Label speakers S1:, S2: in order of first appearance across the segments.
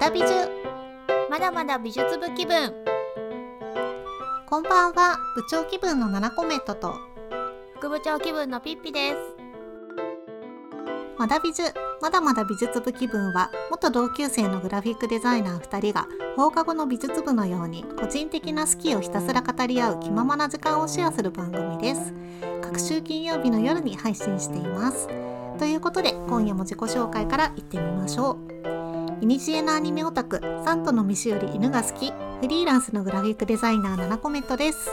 S1: だ美術
S2: まだまだ美術部気分
S1: こんばんは部長気分の7コメントと
S2: 副部長気分のピッピです。
S1: まだ美術まだまだ美術部気分は元同級生のグラフィックデザイナー2人が放課後の美術部のように個人的な好きをひたすら語り合う気ままな時間をシェアする番組です。各週金曜日の夜に配信しています。ということで今夜も自己紹介からいってみましょう。いにしえのアニメオタクサントの飯より犬が好きフリーランスのグラフィックデザイナー7コメントです。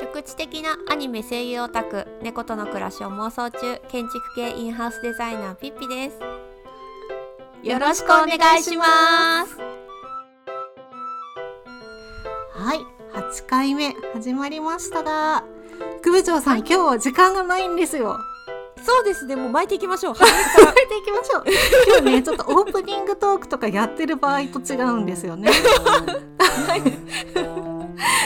S2: 局地的なアニメ声優オタク猫との暮らしを妄想中建築系インハウスデザイナーピッピです。よろしくお願いします。
S1: はい8回目始まりましたが副部長さん、今日は時間がないんですよ
S2: そうです。ねもう巻いていきましょう。
S1: 変えていきましょう。今日ねちょっとオープニングトークとかやってる場合と違うんですよね。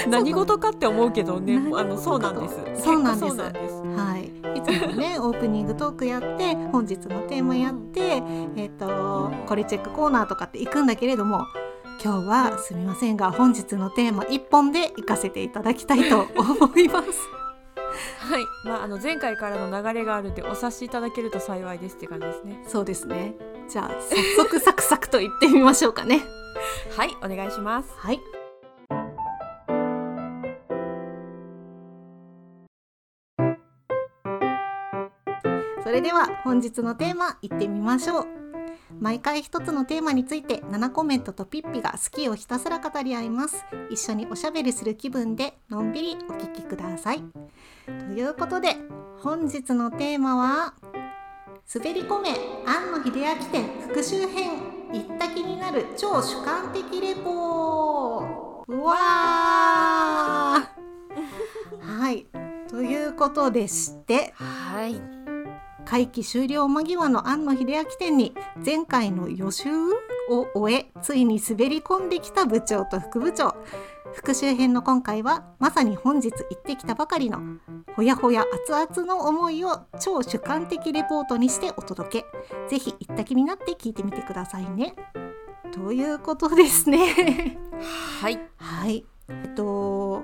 S3: 何事かって思うけどね。あのそうなんです。
S1: そうなんです。はい。いつもねオープニングトークやって本日のテーマやってえっ、とこれチェックコーナーとかって行くんだけれども今日はすみませんが本日のテーマ一本で行かせていただきたいと思います
S3: はい。まああの前回からの流れがあるんでお察しいただけると幸いですって感じですね。
S1: そうですね。じゃあ早速サクサクと言ってみましょうかね。
S3: はいお願いします。
S1: はい。それでは本日のテーマいってみましょう毎回一つのテーマについて7コメントとピッピが好きをひたすら語り合います。一緒におしゃべりする気分でのんびりお聞きください。ということで本日のテーマは滑り込め庵野秀明展復習編行った気になる超主観的レポ。うわー。はい。ということでして
S3: はい。
S1: 会期終了間際の庵野秀明展に前回の予習を終えついに滑り込んできた部長と副部長。復習編の今回はまさに本日行ってきたばかりのほやほや熱々の思いを超主観的レポートにしてお届け。ぜひ行った気になって聞いてみてくださいね。ということですね。
S3: はい。
S1: はい。えっと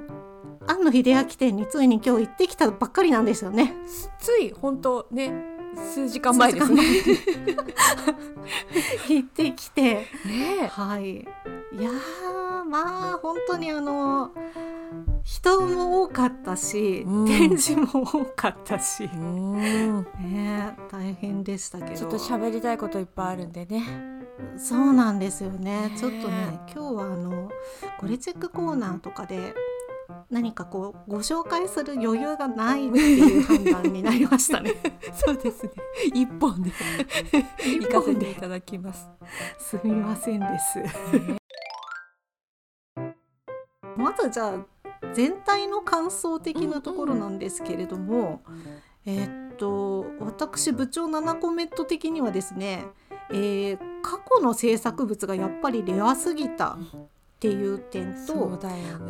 S1: 庵野秀明展についに今日行ってきたばっかりなんですよね。
S3: つい本当ね数時間前ですね。
S1: 行ってきて。
S3: ね
S1: はい。いやーまあ本当にあの人も多かったし、
S3: うん。
S1: 展示も多かったし、
S3: えうん。
S1: ね大変でしたけど。
S3: ちょっと喋りたいこといっぱいあるんでね。
S1: そうなんですよね。
S3: ね
S1: ちょっとね今日はあのこれチェックコーナーとかで何かこうご紹介する余裕がないっていう判断になりましたね。
S3: そうですね。一本で。行かせていただきます。
S1: すみませんです。まずじゃあ全体の感想的なところなんですけれども、えーっと私部長7コメント的にはですね、えー過去の制作物がやっぱりレアすぎたっていう点と
S3: ね。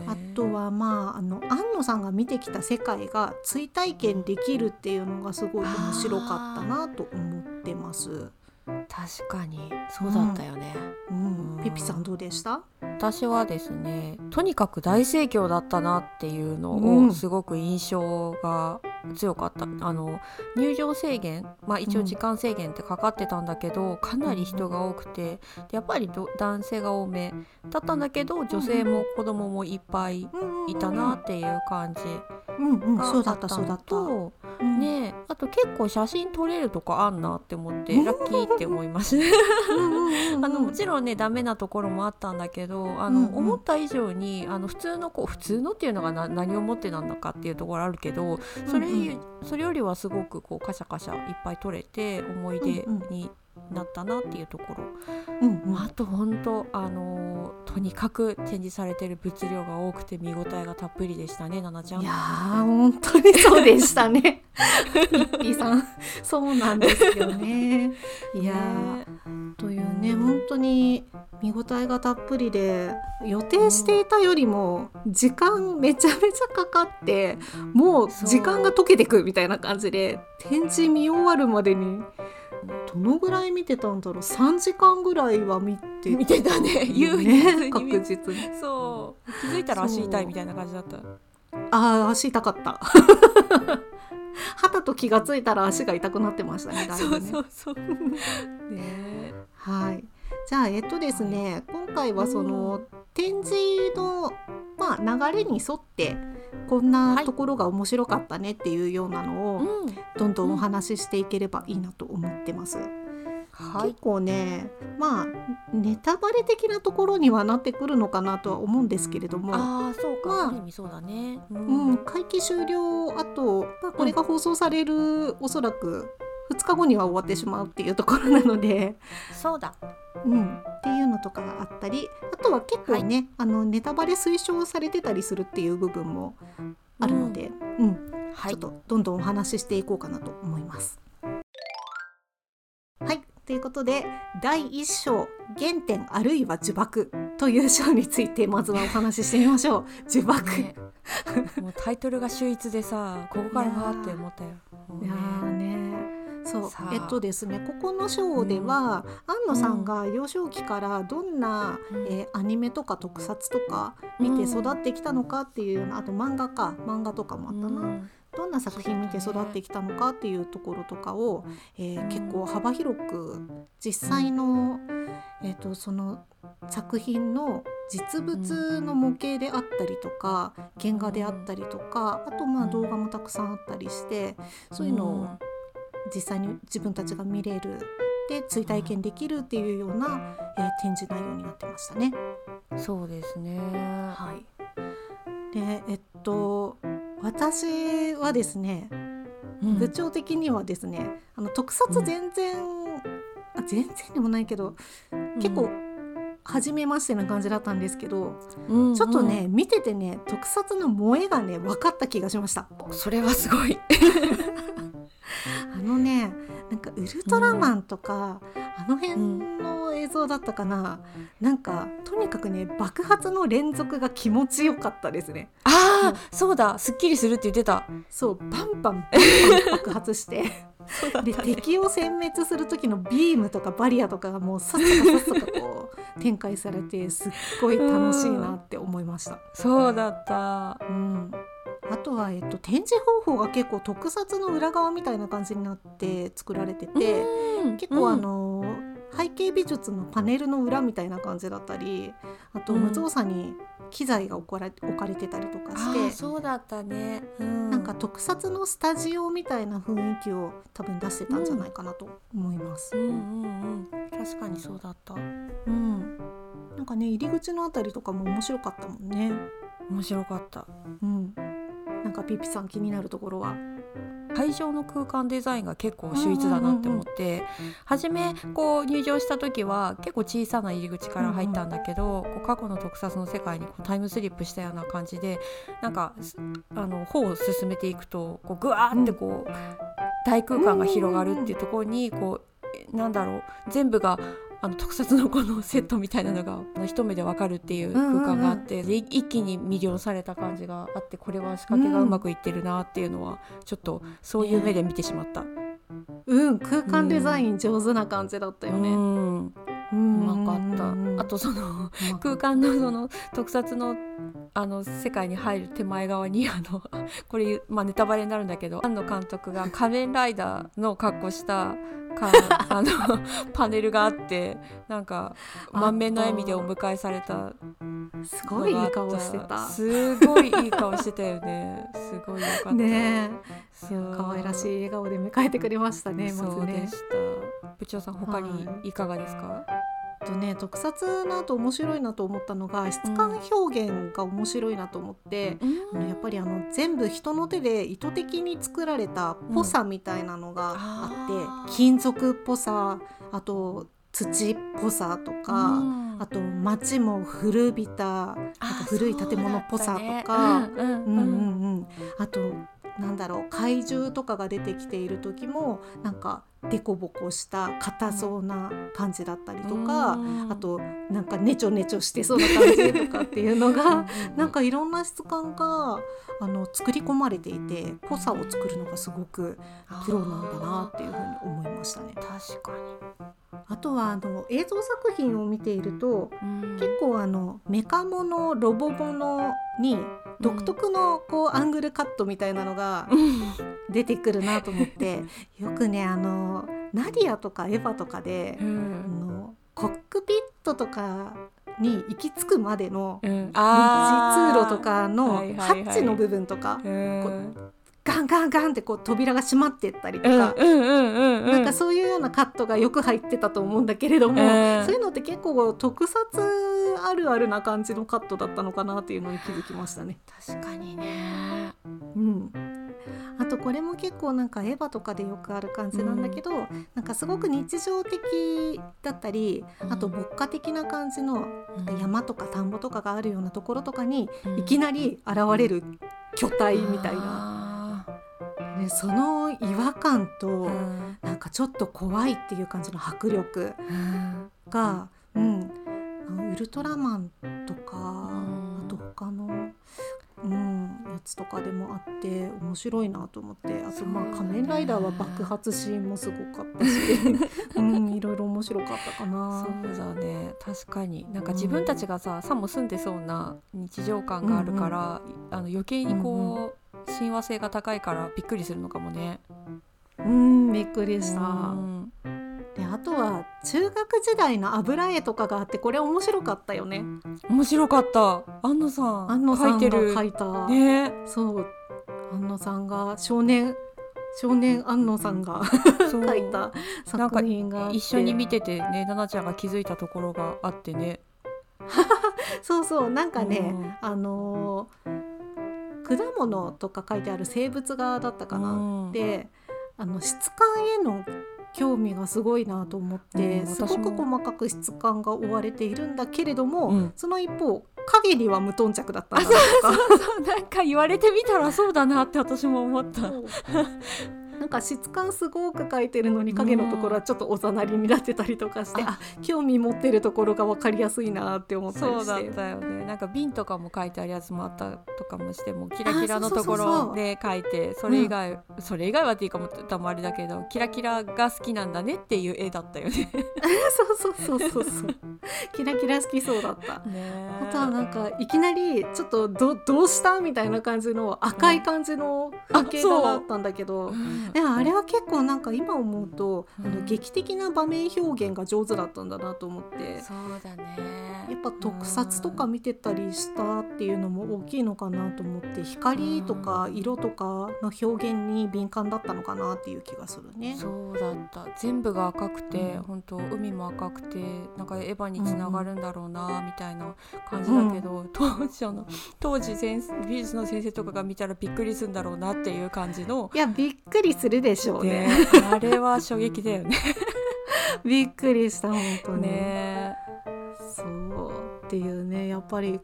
S1: あとはまああの安野さんが見てきた世界が追体験できるっていうのがすごい面白かったなと思ってます。
S3: 確かにそうだったよね、
S1: うん。
S3: う、ん。
S1: ピピさんどうでした？
S3: 私はですねとにかく大盛況だったなっていうの
S1: うん。
S3: をすごく印象が強かった、あの入場制限、まあ、一応時間制限ってかかってたんだけど、かなり人が多くてでやっぱりど男性が多めだったんだけど女性も子供もいっぱいいたなっていう感じ。
S1: うんうん、
S3: が
S1: そうだ
S3: あったの
S1: ったそうだった。
S3: と、
S1: うん、
S3: ねえあと結構写真撮れるとこあんなって思ってラッキーって思いました。あのもちろんねダメなところもあったんだけどあの、
S1: うんうん。
S3: 思った以上にあの普通のこう普通のっていうのがな何をもってなんだかっていうところあるけどそれ,、
S1: うん。
S3: それよりはすごくこうカシャカシャいっぱい撮れて思い出
S1: うんうん。
S3: になったなっていうところ、
S1: うんうん、
S3: あと本当あのーとにかく展示されてる物量が多くて見応えがたっぷりでしたね奈々ちゃん。
S1: いやー本当にそうでしたね。ピッピーさんそうなんですよね。いやというね本当に見応えがたっぷりで予定していたよりも時間めちゃめちゃかかってもう時間が溶けてくみたいな感じで展示見終わるまでにどのぐらい見てたんだろう？3時間ぐらいは見て
S3: 見てたね。優
S1: ね
S3: に。
S1: 確実に。
S3: そう。気づいたら足痛いみたいな感じだった。
S1: ああ足痛かった。肌と気がついたら足が痛くなってましたねだいぶね。
S3: そうそうね。
S1: はい。じゃあえっとですね今回はその展示の、まあ、流れに沿ってこんなところが面白かったねっていうようなのを
S3: うん。
S1: どんどんお話ししていければいいなと思ってます。
S3: はい。
S1: 結構ねまあネタバレ的なところにはなってくるのかなとは思うんですけれども、
S3: ああそうか、
S1: まあ
S3: ある意味そうだね。う
S1: うん、会期終了あと、まあ、これが放送される、おそらく2日後には終わってしまうっていうところなので、
S3: そうだ。
S1: うん、っていうのとかがあったりあとは結構ね、あのネタバレ推奨されてたりするっていう部分もあるので、うん。
S3: はい。
S1: ちょっとどんどんお話ししていこうかなと思います。はい。ということで第1章「原点あるいは呪縛」という章についてまずはお話ししてみましょう。呪縛、
S3: ね。もうタイトルが秀逸でさここからわーって思ったよ。
S1: いやーねそう。えっとですねここの章では、安野さんが幼少期からどんな、
S3: うん。
S1: えーアニメとか特撮とか見て育ってきたのかっていうようなあと漫画か漫画とかもあったな、
S3: うん。
S1: どんな作品見て育ってきたのかっていうところとかを、えー結構幅広く実際の、えー、とその作品の実物の模型であったりとか原画であったりとかあとまあ
S3: うん。
S1: 動画もたくさんあったりしてそういうのを実際に自分たちが見れるで追体験できるっていうような、えー展示内容になってましたね。
S3: うんそうですね。
S1: はい、でえっと私はですね
S3: うん。
S1: 部長的にはですねあの特撮全然、あ全然でもないけど結構初めましてな感じだったんですけど、
S3: うん
S1: ちょっとね見ててね特撮の萌えがね分かった気がしました。
S3: うんそれはすごい
S1: あのねなんかウルトラマンとか、あの辺の映像だったかな、なんかとにかくね爆発の連続が気持ちよかったですね。
S3: ああそうだ。すっきりするって言ってた。
S1: そうバンバン 爆発して。で敵を殲滅する時のビームとかバリアとかがもうさっさかさっさかこう展開されてすっごい楽しいなって思いました。
S3: そうだった。
S1: うんあとは、えっと、展示方法が結構特撮の裏側みたいな感じになって作られてて、
S3: うん
S1: 結構あ
S3: うん
S1: の、背景美術のパネルの裏みたいな感じだったりあと
S3: うん。
S1: 無造作に機材が置かれ置かれてたりとかし
S3: あ
S1: て、
S3: ーそうだったね、うん、
S1: なんか特撮のスタジオみたいな雰囲気を多分出してたんじゃないかなと思います。
S3: うんうんうん。確かにそうだった。
S1: うん、なんかね入り口のあたりとかも面白かったもんね。
S3: 面白かった。
S1: うんかピピさん気になるところは。
S3: 会場の空間デザインが結構秀逸だなって思って、初めこう入場した時は結構小さな入り口から入ったんだけど、こう過去の特撮の世界にこうタイムスリップしたような感じでなんかすあの方を進めていくとこうぐわーってこう、大空間が広がるっていうところにこうえなんだろう全部があの特撮のこのセットみたいなのが一目でわかるっていう空間があって、でい一気に魅了された感じがあってこれは仕掛けがうまくいってるなっていうのはちょっとそういう目で見てしまった。
S1: うん、空間デザイン上手な感じだったよね。
S3: うん、う
S1: うん。
S3: まかった。あとその空間のその特撮のあの世界に入る手前側にあの これまあネタバレになるんだけど庵野監督が仮面ライダーの格好したか あのパネルがあってなんか満面の笑みでお迎えされた
S1: すごいいい顔してた。
S3: すごいいい顔してたよね。すごいよかった。
S1: ね可愛らしい笑顔で迎えてくれましたね。まずね。
S3: そうでし。た。部長さん他にい。かがですか、
S1: あとね特撮の後面白いなと思ったのが質感表現が面白いなと思って、あのやっぱりあの全部人の手で意図的に作られたぽさみたいなのがあって、
S3: あー。
S1: 金属っぽさあと土っぽさとか、
S3: うん。
S1: あと街も古びたなんか古い建物っぽさとか。
S3: あ
S1: となんだろう怪獣とかが出てきている時もなんかデコボコした硬そうな感じだったりとか、
S3: うん。
S1: あとなんかネチョネチョしてそうな感じとかっていうのがなんかいろんな質感があの作り込まれていて濃さを作るのがすごくプロなんだなっていうふうに思いましたね。
S3: 確か
S1: あとはあの映像作品を見ていると
S3: に、
S1: 結構あのメカモノロボモノに独特のこうアングルカットみたいなのが出てくるなと思って よくねあのナディアとかエヴァとかで
S3: う
S1: あ
S3: ん
S1: のコックピットとかに行き着くまでの
S3: うん、
S1: 道通路とかのハッチの部分とか
S3: うん
S1: ガンガンガンってこう扉が閉まってったりと
S3: うん
S1: か。
S3: うんうんうんうん。
S1: なんかそういうようなカットがよく入ってたと思うんだけれども、
S3: うん。
S1: そういうのって結構特撮あるあるな感じのカットだったのかなっていうのに気づきましたね。
S3: 確かにね。
S1: うん、あとこれも結構なんかエヴァとかでよくある感じなんだけど、なんかすごく日常的だったりあと牧歌的な感じの山とか田んぼとかがあるようなところとかにいきなり現れる巨体みたいな、
S3: な、
S1: ね、その違和感と
S3: うん。
S1: なんかちょっと怖いっていう感じの迫力
S3: うん。
S1: が、うん、あのウルトラマンとか、
S3: ん。
S1: あと他の、うん、やつとかでもあって面白いなと思ってあとまあ仮面ライダーは爆発シーンもすごかったし、うん、いろいろ面白かったかな。
S3: そ。うだね。確かに。なんか自分たちがさ、さも住んでそうな日常感があるから、あの余計にこう、親和性が高いからびっくりするのかもね。
S1: うん、びっくりした。
S3: うん。
S1: であとは中学時代の油絵とかがあってこれ面白かったよね。
S3: 面白かった。安野さん
S1: 安野さんが
S3: 描い
S1: た、
S3: ね。
S1: そう。安野さんが少年少年安野さんが
S3: そう。
S1: 描いた作品が
S3: 一緒に見ててね奈々ちゃんが気づいたところがあってね。
S1: そうそう。なんかね、
S3: うん。
S1: あのー果物とか書いてある生物画だったかな、
S3: うん。
S1: であの質感への興味がすごいなと思って、
S3: うん
S1: すごく細かく質感が追われているんだけれども、
S3: うん。
S1: その一方影には無頓着だったんだなとか。
S3: そうなんか言われてみたらそうだなって私も思った。
S1: なんか質感すごく描いてるのに影のところはちょっとおざなりになってたりとかして、
S3: うん
S1: あ興味持ってるところが分かりやすいなって思ったり
S3: そう
S1: して
S3: だったよね。なんか瓶とかも書いてあるやつもあったとかもしてもキラキラのところで書いてそれ以外、それ以外はっていうかも多分あれだけどキラキラが好きなんだねっていう絵だったよね。
S1: そうそうそうそうそう。キラキラ好きそうだった。
S3: ね
S1: あとはなんかいきなりちょっとどどうしたみたいな感じの赤い感じの風景画があったんだけど、
S3: うん
S1: でもあれは結構なんか今思うと、あ
S3: うん。
S1: の劇的な場面表現が上手だったんだなと思って。
S3: そうだね。
S1: やっぱ特撮とか見てたりしたっていうのも大きいのかなと思って光とか色とかの表現に敏感だったのかなっていう気がするね。
S3: そうだった。全部が赤くて、
S1: うん。
S3: 本当海も赤くてなんかエヴァにつながるんだろうなみたいな感じだけど、当時あの当時美術の先生とかが見たらびっくりするんだろうなっていう感じの。
S1: いやびっくりするでしょう
S3: で
S1: ね。
S3: あれは衝撃だよね。
S1: びっくりした本当に。
S3: ね
S1: そうっていうねやっぱり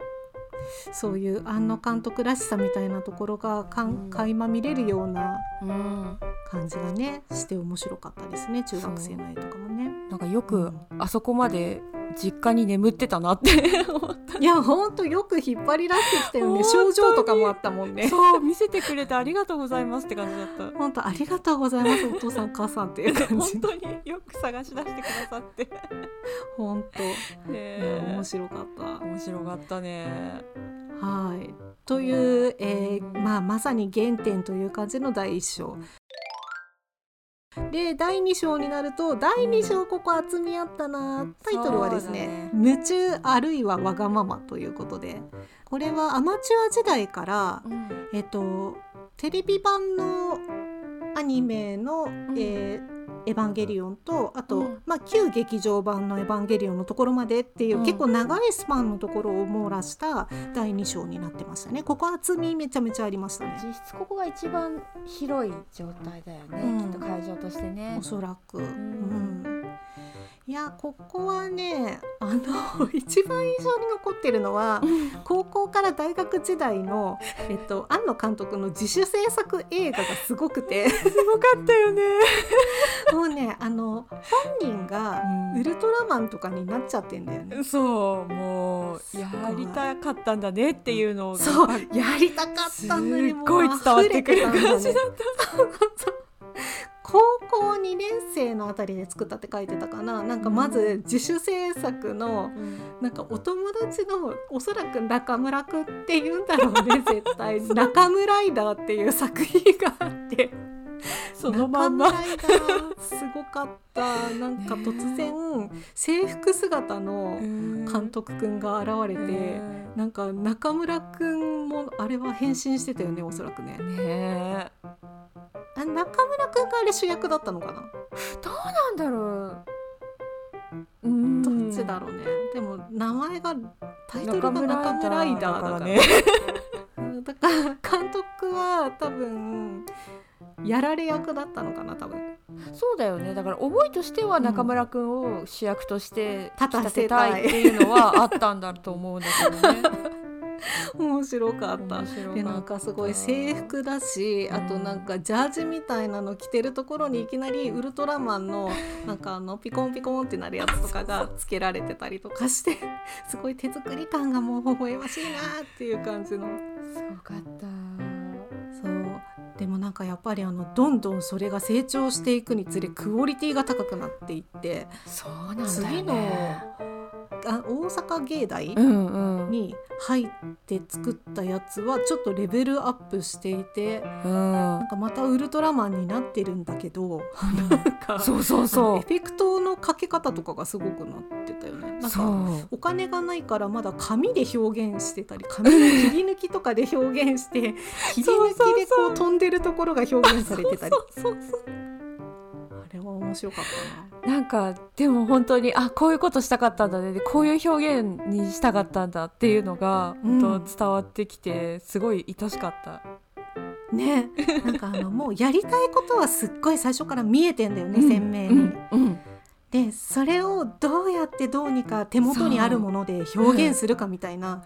S1: そういう庵野監督らしさみたいなところがか
S3: うん
S1: ん垣間見れるような
S3: うん、
S1: 感じがねして面白かったですね中学生の絵とかもね。
S3: なんかよく
S1: うん
S3: あそこまで実家に眠ってたなって。
S1: いやほんとよく引っ張り出してきたよね症状とかもあったもんね。
S3: そう見せてくれてありがとうございますって感じだった。
S1: 本当ありがとうございますお父さんお母さんっていう感じ
S3: 本当によく探し出してくださって。
S1: 本当、
S3: ね
S1: ね、面白かった。
S3: 面白かったね。
S1: はいという、えーまあ、まさに原点という感じの第一章。で第2章になると第2章ここ厚みあったなタイトルはですね「夢中あるいはわがまま」ということでこれはアマチュア時代から、えっと、テレビ版のアニメの、えーエヴァンゲリオンとあと、
S3: うん。
S1: まあ、旧劇場版のエヴァンゲリオンのところまでっていう、
S3: うん。
S1: 結構長いスパンのところを網羅した第2章になってましたね。ここ厚みめちゃめちゃありましたね。
S3: 実質ここが一番広い状態だよね、
S1: うん。
S3: きっと会場としてね。
S1: お。そらく、うん。
S3: ん
S1: いやここはねあの 一番印象に残ってるのは高校から大学時代の、えっと、庵野監督の自主制作映画がすごくて。
S3: すごかったよね。
S1: もうねあの本人がウルトラマンとかになっちゃってんだよね。
S3: そうもうやりたかったんだねっていうのを
S1: そうやりたかったんだね
S3: すっごい伝わってくる感じだった
S1: 高校2年生のあたりで作ったって書いてたかな。なんかまず自主制作のなんかお友達のおそらく中村くんっていうんだろうね絶対。中村ライダーっていう作品があって。
S3: そのまんま。
S1: すごかった。なんか突然制服姿の監督くんが現れてなんか中村くんもあれは変身してたよねおそらくね。
S3: ね
S1: 中村くんがあれ主役だったのかな？
S3: どうなんだろう。うん。
S1: どっちだろうね。でも名前がタイトルが中村ライダーだから。
S3: ね
S1: うんだから監督は多分やられ役だったのかな多分。
S3: そうだよね。だから思いとしては中村くんを主役として
S1: 立たせたい
S3: っていうのはあったんだと思うんだけどね
S1: 面白かった。でなんかすごい制服だしあとなんかジャージみたいなの着てるところにいきなりウルトラマンのなんかあのピコンピコンってなるやつとかがつけられてたりとかしてすごい手作り感がもう微笑ましいなっていう感じの。
S3: すごかった
S1: でもなんかやっぱりあのどんどんそれが成長していくにつれクオリティが高くなっていって
S3: そうなんだよね。
S1: 次のあ大阪芸大
S3: うんうん。
S1: に入って作ったやつはちょっとレベルアップしていて
S3: うん。
S1: なんかまたウルトラマンになってるんだけどなんか
S3: そうそうそ
S1: エフェクトのかけ方とかがすごくなってたよね。なんか
S3: う。
S1: お金がないからまだ紙で表現してたり紙の切り抜きとかで表現して 切り抜きでこう飛んでるところが表現されてたり。あれは面白かったな。
S3: なんかでも本当にあこういうことしたかったんだね。でこういう表現にしたかったんだっていうのが
S1: うん。
S3: 本当伝わってきて、すごい愛しかった。
S1: ね。なんかあのもうやりたいことはすっごい最初から見えてんだよね、鮮明に。
S3: うん。うん
S1: でそれをどうやってどうにか手元にあるもので表現するかみたいな、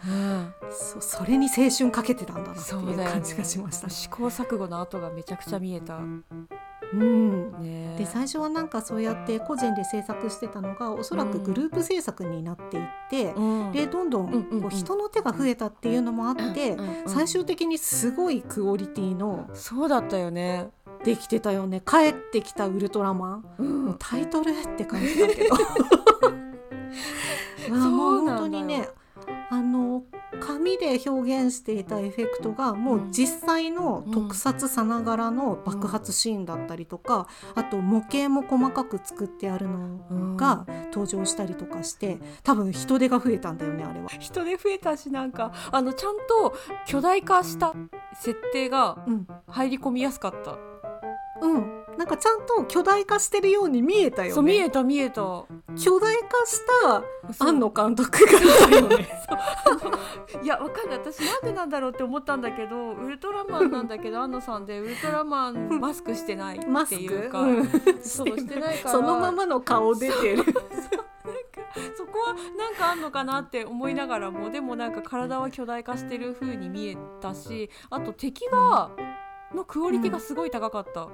S1: そそれに青春かけてたんだなっていう感じがしました。
S3: 試行錯誤の跡がめちゃくちゃ見えた。
S1: うん。
S3: ね
S1: で最初はなんかそうやって個人で制作してたのがおそらくグループ制作になっていって、
S3: うん。
S1: でどんどん
S3: うんうんうん。
S1: こう人の手が増えたっていうのもあって、
S3: うんうんうん。
S1: 最終的にすごいクオリティの
S3: そうだったよね。
S1: できてたよね「帰ってきたウルトラマン」
S3: うん。
S1: もうタイトルって感じだけど。まあもう本当にねあの紙で表現していたエフェクトがもう実際の特撮さながらの爆発シーンだったりとか、あと模型も細かく作ってあるのが登場したりとかして多分人手が増えたんだよねあれは。
S3: 人で増えたしなんかあのちゃんと巨大化した設定が
S1: うん。
S3: 入り込みやすかった。
S1: うん、なんかちゃんと巨大化してるように見えたよね。
S3: そう見えた見えた。
S1: 巨大化した庵野監督が。い
S3: やわかんない。私なんでなんだろうって思ったんだけどウルトラマンなんだけど安野さんでウルトラマンマスクしてないっていうか、
S1: うん。
S3: そうしてないから。
S1: そのままの顔出てる。
S3: そこはなんかあんのかなって思いながらもでもなんか体は巨大化してる風に見えたしあと敵がのクオリティがすごい高かった。っ
S1: あ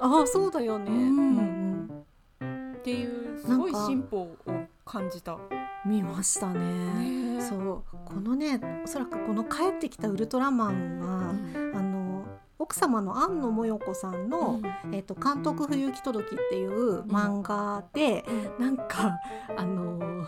S1: あそうだよね。
S3: うん。
S1: うん
S3: ていうすごい進歩を感じた。
S1: うん見ましたね。
S3: ね
S1: そう。このねおそらくこの帰ってきたウルトラマンは、あの奥様の庵野もよこさんの、えっと監督不行き届きっていう漫画で、なんかあの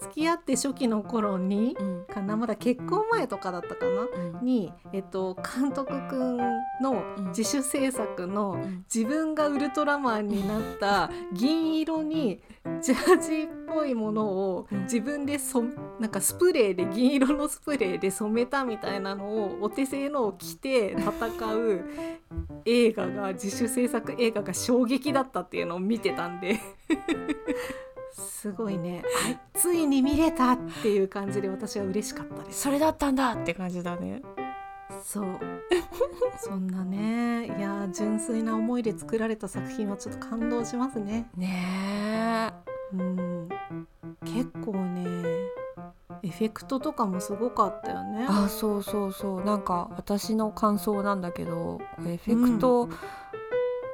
S1: 付き合って初期の頃に
S3: うん。
S1: かなまだ結婚前とかだったかな
S3: うん。
S1: に、えっと、監督くんの自主制作の
S3: うん。
S1: 自分がウルトラマンになった 銀色にジャージっぽいものを
S3: うん。
S1: 自分でそなんかスプレーで銀色のスプレーで染めたみたいなのをお手製のを着て戦う 映画が自主制作映画が衝撃だったっていうのを見てたんで。すごいね。あついに見れたっていう感じで私は嬉しかったです。
S3: それだったんだって感じだね。
S1: そう。そんなね。いや純粋な思いで作られた作品はちょっと感動しますね。
S3: ね
S1: ううん、結構ねエフェクトとかもすごかったよね。
S3: あそうそうそう。なんか私の感想なんだけどエフェクトっ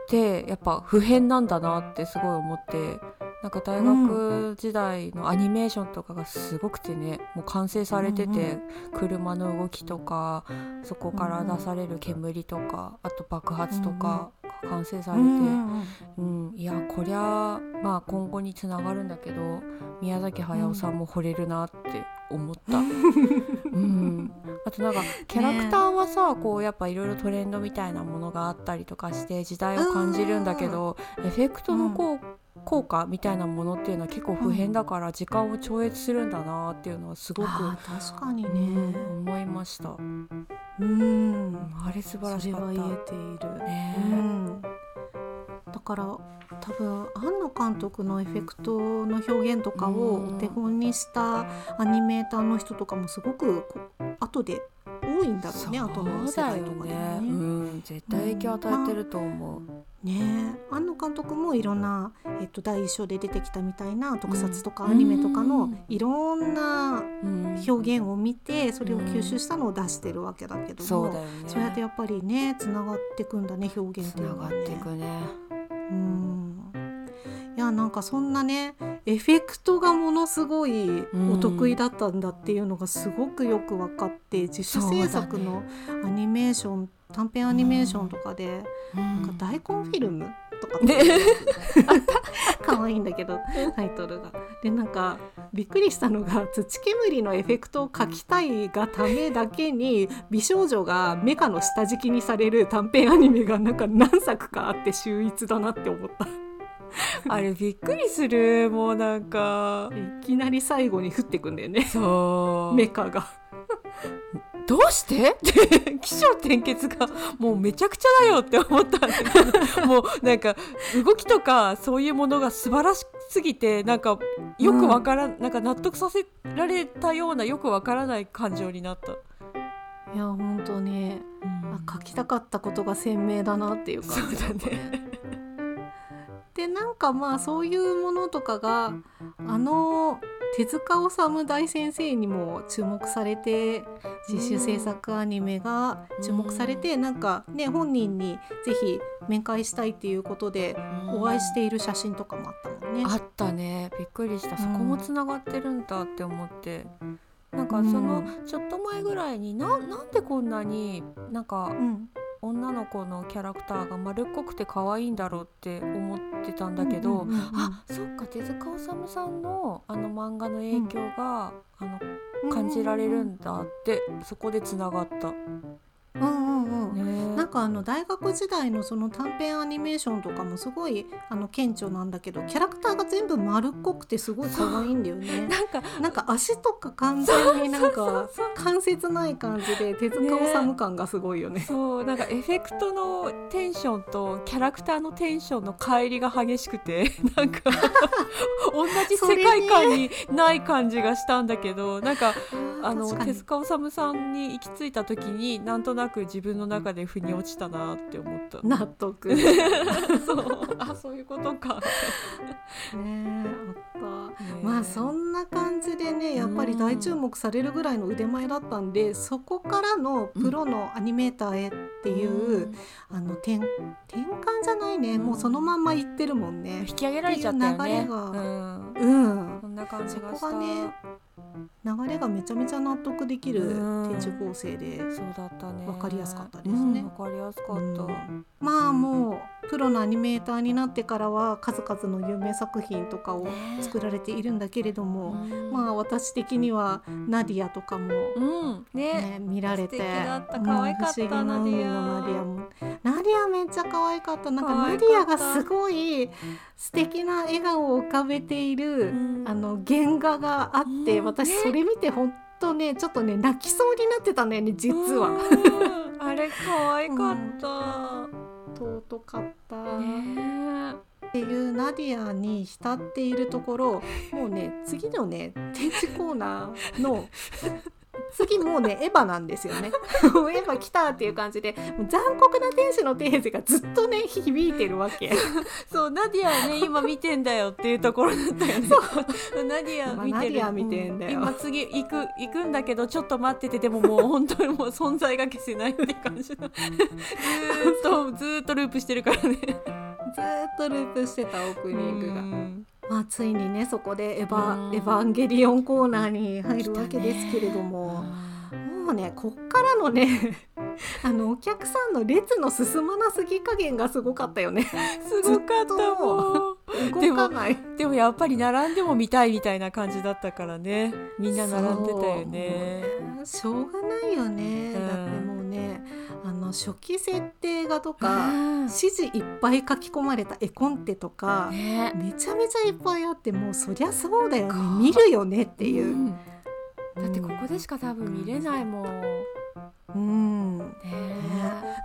S3: てやっぱ普遍なんだなってすごい思ってなんか大学時代のアニメーションとかがすごくてねもう完成されてて、車の動きとかそこから出される煙とかあと爆発とかが完成されて、
S1: うん
S3: うん、いやこりゃまあ今後につながるんだけど宮崎駿さんも惚れるなって思った。うん、あとなんかキャラクターはさ、こうやっぱいろいろトレンドみたいなものがあったりとかして時代を感じるんだけど、エフェクトの効効果みたいなものっていうのは結構普遍だから時間を超越するんだなっていうのはすごく、
S1: あー確かに
S3: う
S1: ね。
S3: ん思いました。
S1: うん、
S3: あれ素晴らしかった。
S1: それは言えている。
S3: ね
S1: うん、だから多分庵野監督のエフェクトの表現とかをお手本にしたアニメーターの人とかもすごく後で多いんだろうね後の世代とかで
S3: ね。
S1: もね。
S3: うん、絶対影響与えてると思う。
S1: ねえ庵野監督もいろんな、えっと、第一章で出てきたみたいな特撮とか
S3: うん
S1: アニメとかの
S3: うん
S1: いろんな
S3: うん、
S1: 表現を見てそれを吸収したのを出してるわけだけども、
S3: そうだよね。
S1: そうやってやっぱりねつながっていくんだね表現っていうのはね。
S3: つながっていくね。
S1: うんいやなんかそんなねエフェクトがものすごいお得意だったんだっていうのがすごくよく分かって自主制作のアニメーション、短編アニメーションとかで、なんか大根フィルムとか可愛 いんだけどタイトルが。でなんかびっくりしたのが土煙のエフェクトを描きたいがためだけに美少女がメカの下敷きにされる短編アニメがなんか何作かあって秀逸だなって思った。
S3: あれびっくりする。もうなんか。
S1: いきなり最後に降ってくんだよね。
S3: そう。
S1: メカが。
S3: どうして？っ て起承転結が。もうめちゃくちゃだよって思ったんだけど。もうなんか動きとかそういうものが素晴らしすぎてなんかよくわからん、なんか納得させられたようなよくわからない感情になった。
S1: いや本当ねあ書きたかったことが鮮明だなっていう感じ
S3: そうだね。
S1: でなんかまあそういうものとかがあの手塚治虫大先生にも注目されて自主制作アニメが注目されてなんかね本人にぜひ面会したいっていうことでお会いしている写真とかもあったもんね。
S3: あったね。びっくりした。そこもつながってるんだって思って、なんか
S1: うん。
S3: そのちょっと前ぐらいにななんでこんなになんか
S1: うん。
S3: 女の子のキャラクターが丸っこくて可愛いんだろうって思ってたんだけど、
S1: うんうんうんうん
S3: あそっか手塚治虫さんのあの漫画の影響が、あの感じられるんだって、そこでつながった。
S1: うんうんうん。
S3: ね
S1: なんかあの大学時代のその短編アニメーションとかもすごいあの顕著なんだけどキャラクターが全部丸っこくてすごい可愛いんだよね。
S3: なんか
S1: なんか足とか完全になんか関節ない感じで手塚治虫感がすごいよね。
S3: そうなんかエフェクトのテンションとキャラクターのテンションの乖離が激しくて なんか同じ世界観にない感じがしたんだけど、なんか あの手塚治虫さんに行き着いた時になんとなく自分の中で腑に落ちたなって思った。
S1: 納得。ね
S3: そう あそういうことか。
S1: えあった。
S3: ね
S1: まあそんな感じでねやっぱり大注目されるぐらいの腕前だったんでそこからのプロのアニメーターへっていう、あの転転換じゃないね、
S3: うん
S1: もうそのまんま言ってるもんね
S3: 引。き上げられちゃったよね。
S1: 流れが
S3: うん、
S1: うん
S3: そんな感じがした。
S1: そこがね流れがめちゃめちゃ納得できる
S3: うん。
S1: 展示構成で、
S3: そうだったね。
S1: わかりやすかったですね。
S3: うんわかりやすかった。
S1: うん。まあもうプロのアニメーターになってからは数々の有名作品とかを作られているんだけれども、
S3: うん。
S1: まあ私的にはナディアとかも、
S3: うん、ね。
S1: ね、見られて
S3: 素敵だった。可愛かった
S1: ナ
S3: ナディア。
S1: ディアもナディアめっちゃ可愛かった。なんか
S3: 可
S1: ナディアがすごい素敵な笑顔を浮かべている、
S3: うん。
S1: あの原画があって、
S3: うん
S1: 私
S3: ね
S1: それ見て本当ねちょっとね泣きそうになってたんだよね実は。
S3: うん。あれ可愛かった。
S1: 尊かった、
S3: ね
S1: っていうナディアに浸っているところもうね次のね展示コーナーの次もうねエヴァなんですよね。エヴァ来たっていう感じで残酷な天使のテーゼがずっとね響いてるわけ。
S3: そうナディアはね今見てんだよっていうところだったよね。ナディア見てる、
S1: ナディア見てんだよ。
S3: う今次行く行くんだけどちょっと待っててでももう本当にもう存在が消せないって感じの。ずーっとずーっとループしてるからね。
S1: ずーっとループしてたオープニングが。
S3: うん
S1: まあ、ついにねそこでエヴァ
S3: うん。
S1: エヴァンゲリオンコーナーに入るわけですけれども、もうねこっからのね あのお客さんの列の進まなすぎ加減がすごかったよね。
S3: すごかったもん
S1: 動かない。
S3: でもやっぱり並んでも見たいみたいな感じだったからね。みんな並んでたよね。
S1: しょうがないよね、
S3: うん。
S1: だってあの初期設定画とか、
S3: うん。
S1: 指示いっぱい書き込まれた絵コンテとか、
S3: ね。
S1: めちゃめちゃいっぱいあってもうそりゃそうだよね。見るよねっていう。う、
S3: ん。だってここでしか多分見れないもん。ね
S1: うん、
S3: え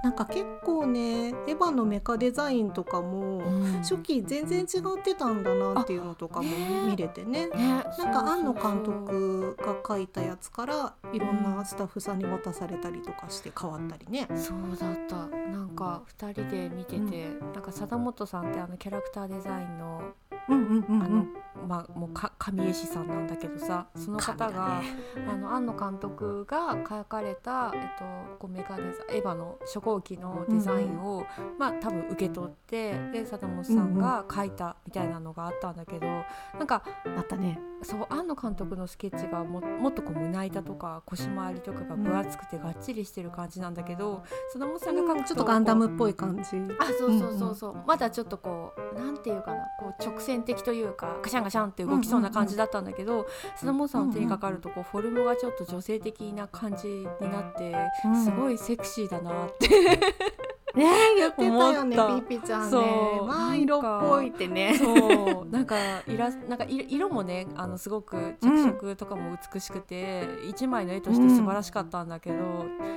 S1: なん。か結構ねエヴァのメカデザインとかも、初期全然違ってたん。だなっていうのとかも見れてね。
S3: ね
S1: なん。か庵野監督が書いたやつからいろん。なスタッフさん。に渡されたりとかして変わったりね。
S3: そうだったなん。か2人で見てて、なん。か貞本さん。ってあのキャラクターデザインの
S1: うんうんうん
S3: まあもうか神絵師さんなんだけどさその方が、あの庵野監督が書かれた、えっと、こうメガデザエヴァの初号機のデザインを、まあ多分受け取ってで貞本さんが書いたみたいなのがあったんだけど、なんか
S1: あったね。
S3: そう庵野監督のスケッチがももっとこう胸板とか腰回りとかが分厚くてがっちりしてる感じなんだけど貞本さんが描くと
S1: ちょっとガンダムっぽい感じ。
S3: あそうそうそうそう、まだちょっとこうなんていうかなこう直線的というかガシャンガシャンって動きそうな感じだったんだけど須田本さんの手にかかるとこうフォルムがちょっと女性的な感じになって
S1: うん。
S3: すごいセクシーだなって、
S1: ね言ってたよねピッピちゃんね。まあ色っぽいってね。
S3: そうなんかイラなんか色色もねあのすごく着色とかも美しくて、一枚の絵として素晴らしかったんだけど、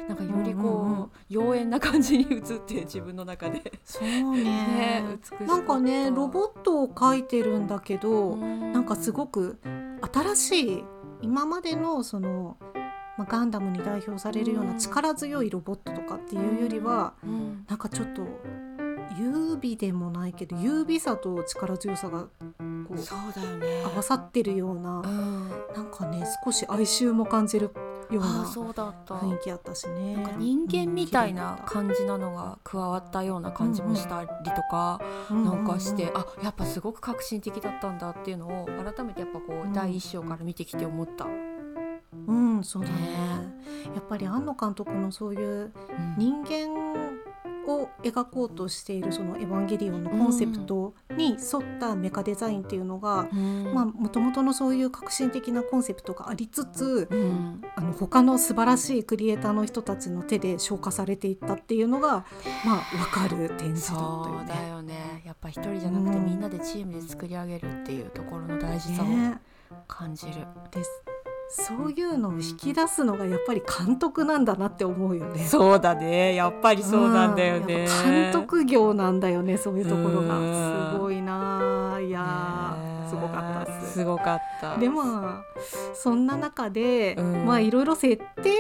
S3: なんかよりこう,、
S1: うんうんうん。
S3: 妖艶な感じに映って自分の中で。
S1: そう
S3: ね。
S1: ね。
S3: 美しかった。
S1: なんかねロボットを描いてるんだけど、
S3: な
S1: なんかすごく新しい今までのその、まあ、ガンダムに代表されるような力強いロボットとかっていうよりは、
S3: うん。
S1: なんかちょっと優美でもないけど優美さと力強さがこう
S3: そうだよね。
S1: 合わさってるような
S3: うん。
S1: なんかね少し哀愁も感じるような
S3: ああそうだった
S1: 雰囲気あったしね。
S3: なんか人間みたいな感じなのが加わったような感じもしたりとかなんかして、あやっぱすごく革新的だったんだっていうのを改めてやっぱこ
S1: う
S3: 第一章から見てきて思った。
S1: うん、そうだね
S3: ね。
S1: やっぱり庵野監督のそういう
S3: うん
S1: 人間を描こうとしているその「エヴァンゲリオン」のコンセプトに沿ったメカデザインっていうのが、もともとのそういう革新的なコンセプトがありつつ
S3: うん。
S1: あの他の素晴らしいクリエイターの人たちの手で消化されていったっていうのがまあ分かる展示だったよ
S3: そうだ
S1: ね。
S3: よね。やっぱ一人じゃなくて
S1: うん
S3: みんなでチームで作り上げるっていうところの大事さを
S1: ね。
S3: 感じる。
S1: ですそういうのを引き出すのがやっぱり監督なんだなって思うよね。
S3: そうだね。やっぱりそうなんだよ
S1: うん。
S3: ね。
S1: 監督業なんだよねそういうところ
S3: うん。
S1: がすごいなあいや
S3: ね
S1: ーすごかったっす。
S3: すごかった。
S1: でまあそんな中で、
S3: うん。
S1: まあいろいろ設定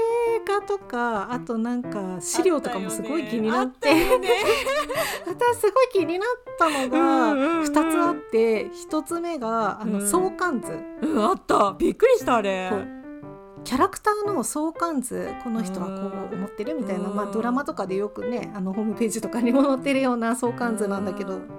S1: 画とかあとなんか資料とかもすごい気になって、
S3: ね。
S1: 私すごい気になったのが
S3: うんうんうん。
S1: 2つあって1つ目があの
S3: うん。
S1: 相関図、
S3: うんあった。びっくりしたあれ。
S1: キャラクターの相関図この人はこう思ってるみたいな、
S3: うん。
S1: まあ、ドラマとかでよくねあのホームページとかにも載ってるような相関図なんだけど、
S3: うん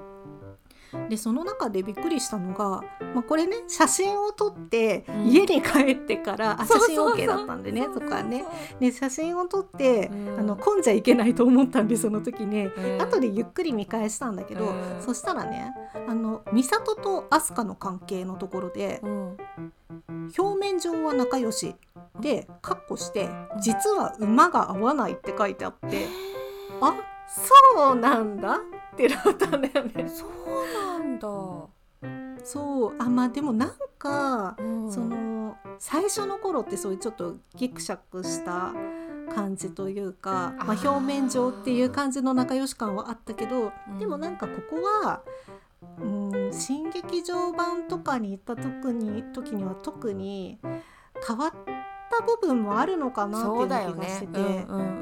S1: でその中でびっくりしたのが、まあ、これね写真を撮って
S3: うん。
S1: 家に帰ってから、あ写真
S3: そうそう。そう
S1: OK だったんでねそこはね。で写真を撮って、
S3: うん。
S1: あの混んじゃいけないと思ったんでその時ね、
S3: うん。
S1: 後でゆっくり見返したんだけど、
S3: うん。
S1: そしたらねあの美里と飛鳥の関係のところで
S3: うん。
S1: 表面上は仲良しでカッコして実は馬が合わないって書いてあってあそうなんだってなったんだよね。
S3: そうなんだ。
S1: そうあまあでもなんか、
S3: うん。
S1: その最初の頃ってそういうちょっとギクシャクした感じというかまあ、表面上っていう感じの仲良し感はあったけど、
S3: うん。
S1: でもなんかここは、うん、新劇場版とかに行った時に時には特に変わったた部分もあるのかなっていう気がしてて、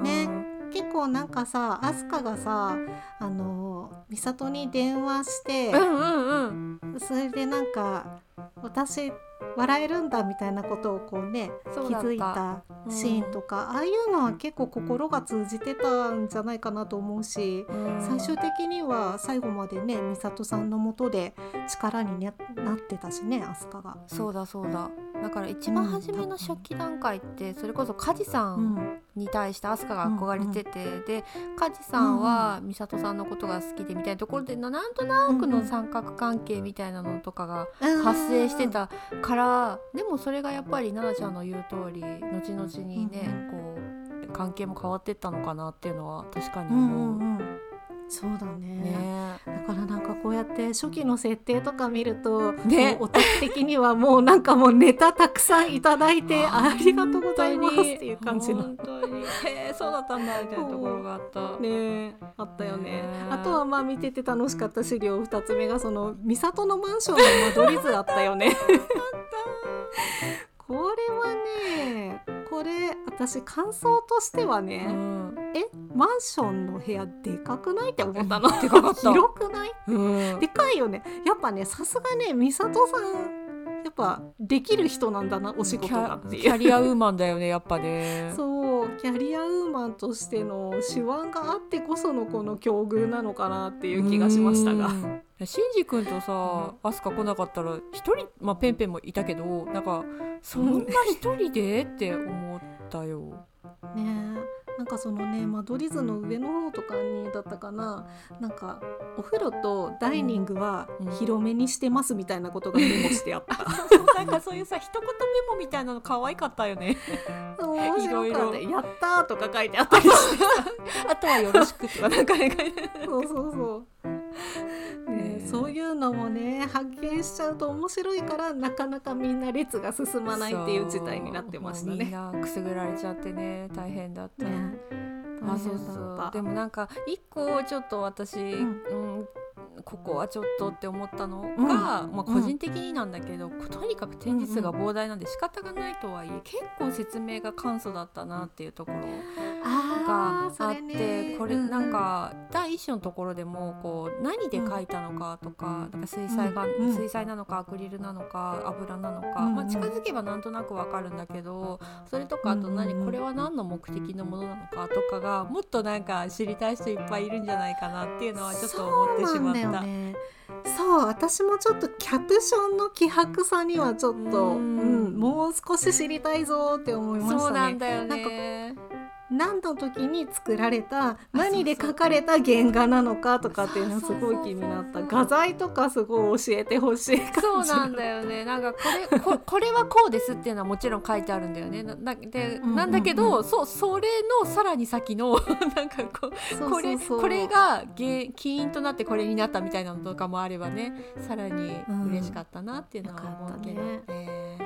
S1: ね結構なんかさアスカがさあの美里に電話して、
S3: うんうんうん。
S1: それでなんか私笑えるんだみたいなことをこうね気づいたシーンとか、ああいうのは結構心が通じてたんじゃないかなと思うし、
S3: うん。
S1: 最終的には最後までね美里さんのもとで力に、ね、なってたしね飛鳥が。
S3: そうだそうだ。だから一番初めの初期段階ってそれこそ梶さ
S1: うん。ん
S3: に対して飛鳥が憧れてて、で梶さんは美里さんのことが好きでみたいなところでななんとなくの三角関係みたいなのとかが発生してたからでもそれがやっぱり奈々ちゃんの言う通り後々にねこう関係も変わってったのかなっていうのは確かに
S1: うう
S3: 思う。
S1: んうんそうだね。
S3: ね。
S1: だからなんかこうやって初期の設定とか見ると、
S3: ね。
S1: もうオタク的にはもうなんかもうネタたくさんいただいて ありがとうございますっていう感じの。
S3: 本当に。へえそうだったんだみたいなところがあった。
S1: ねあったよね。
S3: ね。
S1: あとはまあ見てて楽しかった資料2つ目がその美里のマンションの間取り図あったよね これはねこれ私感想としては
S3: う
S1: ね、
S3: ん。
S1: えマンションの部屋でかくないって思ったの？
S3: でかかった
S1: 広くない？
S3: うん
S1: でかいよね。やっぱねさすがね美里さんぱできる人なんだなお仕事が。っていう
S3: キャリアウーマンだよねやっぱね。
S1: そうキャリアウーマンとしての手腕があってこそのこの境遇なのかなっていう気がしましたが。
S3: うん。シンジ君とさ、アスカ来なかったら一人、まあペンペンもいたけど、なんかそんな一人で？って思ったよ。
S1: ねなんかそのね間取り図の上の方とかにだったかななんかお風呂とダイニングは
S3: うん
S1: 広めにしてますみたいなことがメモしてあった。
S3: なんかそういうさ一言メモみたいなの可愛かったよね。
S1: 面白か
S3: いろいろ
S1: ったやったーとか書いてあったりして
S3: あとはよろしくとかなんかね。
S1: そうそうそう。ねいうのもね発見しちゃうと面白いからなかなかみんな列が進まないっていう事態になってました
S3: そう。もうみん
S1: ね。
S3: なくすぐられちゃってね大変だった。
S1: ね。
S3: あそうそうでもなんか一個ちょっと私、うん
S1: ん
S3: ここはちょっとって思ったのが、
S1: うん。
S3: まあ、個人的になんだけど、とにかく展示数が膨大なんで仕方がないとはいえ結構説明が簡素だったなっていうところが
S1: あ
S3: ってこれなんか第一章のところでもこう何で描いたのかとかなんか水彩が水彩なのかアクリルなのか油なのか、まあ、近づけばなんとなくわかるんだけどそれとかあと何これは何の目的のものなのかとかがもっとなんか知りたい人いっぱいいるんじゃないかなっていうのはちょっと思ってしまった。
S1: そう私もちょっとキャプションの希薄さにはちょっと、
S3: う
S1: うんんもう少し知りたいぞって思いましたね。
S3: そうなんだよ
S1: なんか
S3: ね。
S1: 何の時に作られた何で描かれた原画なのかとかっていうのはすごい気になった。画材とかすごい教えてほしい
S3: そうなんだよね。なんかこれこ これはこうですっていうのはもちろん書いてあるんだよね。ななでなんだけど、そうそれのさらに先の なんかここれこれが原起因となってこれになったみたいなのとかもあればねさらに嬉しかったなっていうのは思うけど、
S1: うん。
S3: ね。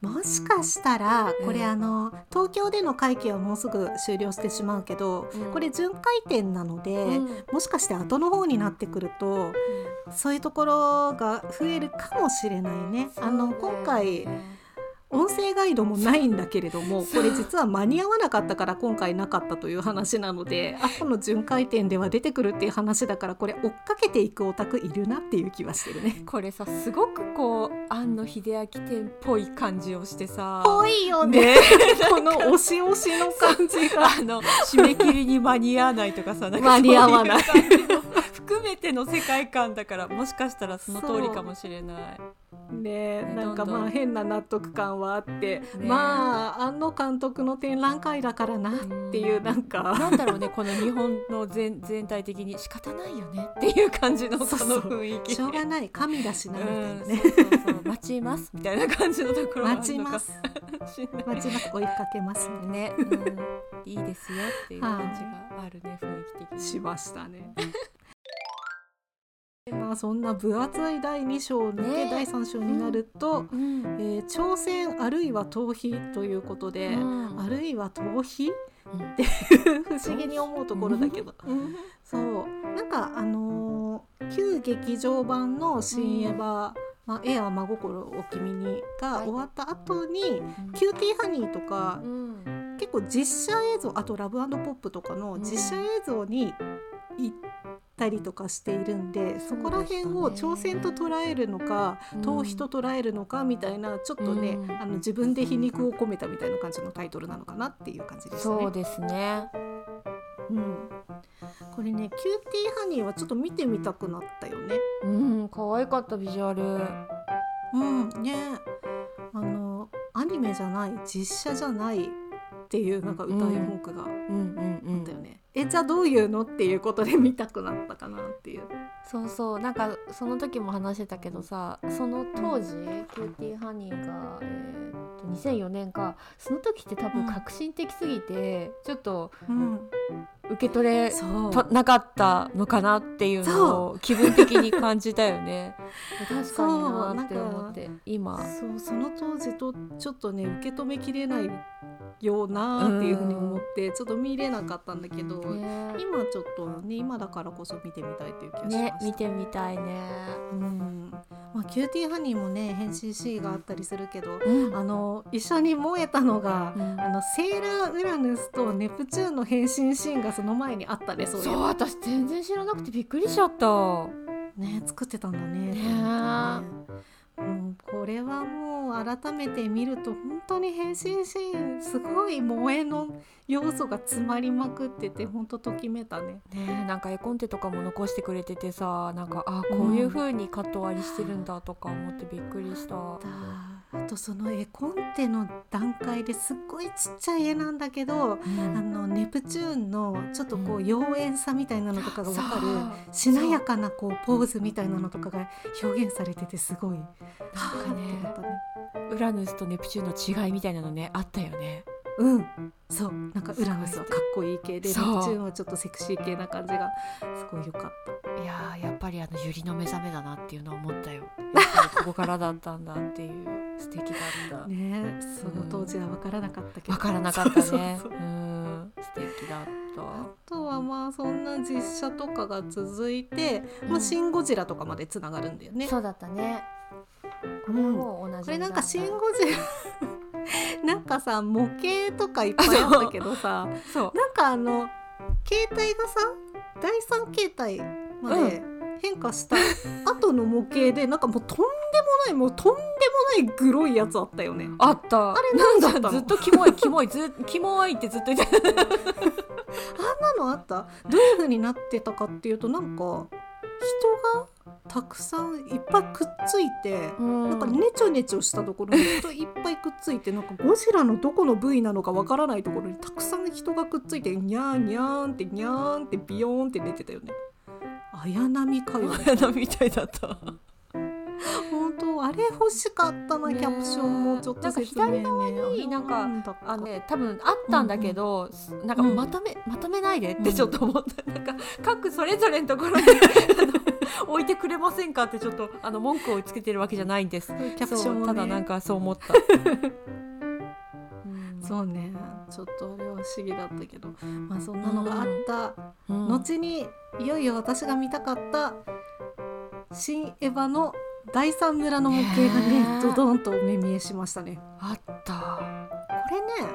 S1: もしかしたらこれ、
S3: うん。
S1: あの東京での会期はもうすぐ終了してしまうけど、
S3: うん。
S1: これ巡回展なので、
S3: うん。
S1: もしかして後の方になってくるとそういうところが増えるかもしれないね。あの今回音声ガイドもないんだけれどもこれ実は間に合わなかったから今回なかったという話なので後の巡回展では出てくるっていう話だからこれ追っかけていくオタクいるなっていう気はしてるね。
S3: これさすごくこう庵野秀明展っぽい感じをしてさ。
S1: ぽいよね
S3: ね
S1: この押し押しの感じが。
S3: あの締め切りに間に合わないとかさなんか
S1: 間に合わない
S3: そういう感じの含めての世界観だからもしかしたらその通りかもしれない。
S1: ね
S3: ね
S1: なんかまあ変な納得感はあって、
S3: ね。
S1: まあ庵野監督の展覧会だからなっていうなんか、
S3: なんだろうねこの日本の全全体的に仕方ないよねっていう感じのこの
S1: そう。そう
S3: 雰囲気。
S1: しょうがない。神だしなみたいな
S3: うん、
S1: ね、
S3: そうそうそう。待ちますみたいな感じのところ
S1: 待ちます。待ちます。追いかけますね
S3: ね、うん、いいですよっていう感じがあるね雰囲気的に。
S1: しましたね。まあそんな分厚い第2章を抜け、
S3: ね。
S1: 第3章になると、
S3: うん
S1: えー挑戦あるいは逃避ということで、
S3: うん。
S1: あるいは逃避？
S3: うん
S1: っていう不思議に思うところだけど、
S3: うん。
S1: そう。なんかあのー旧劇場版の「新エヴァ」まあ、エア真心を君にが
S3: はい。
S1: 終わった後に、キューティーハニーとか
S3: うん。
S1: 結構実写映像あとラブポップとかの実写映像に行ったりとかしているんで、そこら辺を挑戦と捉えるのか
S3: うん
S1: 逃避と捉えるのかみたいなちょっとね、
S3: うん
S1: あの自分で皮肉を込めたみたいな感じのタイトルなのかなっていう感じですね。
S3: そうですね
S1: うん、これねキューティーハニーはちょっと見てみたくなったよね。
S3: うん可愛かったビジュアル
S1: うんねあのアニメじゃない実写じゃないっていうなんか謳い文句があ
S3: うんうんうんあ
S1: ったよね。えじゃあどういうのっていうことで見たくなったかなっていう。
S3: そうそう。なんかその時も話してたけどさその当時キューティーハニーが、えー、と2004年かその時って多分革新的すぎて、ちょっと
S1: うん、
S3: 受け取れなかったのかなっていうのを気分的に感じたよね。確かになって思って今。
S1: そうその当時とちょっとね受け止めきれないようなっていうふうに思ってちょっと見れなかったんだけど、
S3: ね
S1: 今ちょっとね今だからこそ見てみたいという気がしました。
S3: ね見てみたいね。
S1: うん。まあ、キューティーハニーもね変身シーンがあったりするけど
S3: うん。
S1: あの一緒に燃えたのが、
S3: うん。
S1: あのセーラーウラヌスとネプチューンの変身シーンがその前にあったねそう
S3: そう
S1: ば
S3: 私全然知らなくてびっくりしちゃった。
S1: ね作ってたんだね
S3: ね
S1: うん、これはもう改めて見ると本当に変身シーンすごい萌えの要素が詰まりまくってて本当ときめたね。
S3: ねえなんか絵コンテとかも残してくれててさなんかあこういう風にカット割りしてるんだとか思ってびっくりした。
S1: だあとその絵コンテの段階ですっごいちっちゃい絵なんだけど、
S3: うん
S1: あのネプチューンのちょっとこ
S3: う
S1: う妖艶さみたいなのとかがわかる
S3: そう
S1: しなやかなこうポーズみたいなのとかが表現されててすごい。
S3: なんかねウラヌスとネプチューンの違いみたいなのねあったよね。
S1: うん、そうなんかウラヌスはかっこいい系でネプチューンはちょっとセクシー系な感じがすごい良かった。
S3: いやーやっぱりあのユリの目覚めだなっていうのを思ったよ。やっぱりここからだったんだっていう素敵だった。
S1: ねその当時は分からなかったけど
S3: わからなかった
S1: そう
S3: ね。
S1: そううそうん
S3: 素敵だった。
S1: あとはまあそんな実写とかが続いて、まあ、
S3: うん
S1: シン・ゴジラとかまでつながるんだよね。
S3: そうだったね。こ
S1: れは
S3: もう同じ。
S1: これなんかシン・ゴジラ なんかさ模型とかいっぱいあったけどさ
S3: そう。
S1: なんかあの携帯がさ第三形態まで変化した後の模型でなんかもうとんでもないもうとんでもないグロいやつあったよね。
S3: あった。あ
S1: れなんだったの？
S3: ずっとキモい キモいずキモいってずっと言ってた。
S1: あんなのあった？どういう風になってたかっていうとなんか人がたくさんいっぱいくっついて、なんかネチョネチョしたところに人いっぱいくっついてなんかゴジラのどこの部位なのかわからないところにたくさん人がくっついてニャーニャーンってニャーンってビヨーンって出てたよね。綾波かよね。
S3: 花みたいだった。
S1: あれ欲しかったな、
S3: ね
S1: キャプションもちょっとね。
S3: なんか左側になんか
S1: だった
S3: あのね多分あったんだけど、なんかまとめ、まとめないでってちょっと思った、なんか各それぞれのところに 置いてくれませんかってちょっとあの文句をつけてるわけじゃないんです。
S1: キャプションをね。
S3: ただなんかそう思った。うん。
S1: そうね。ちょっとあれは不思議だったけど。まあそんなのがあった、
S3: うん。
S1: 後にいよいよ私が見たかった「新エヴァ」の第三村の模型がねドドンとお目見えしましたね。
S3: あった。
S1: これね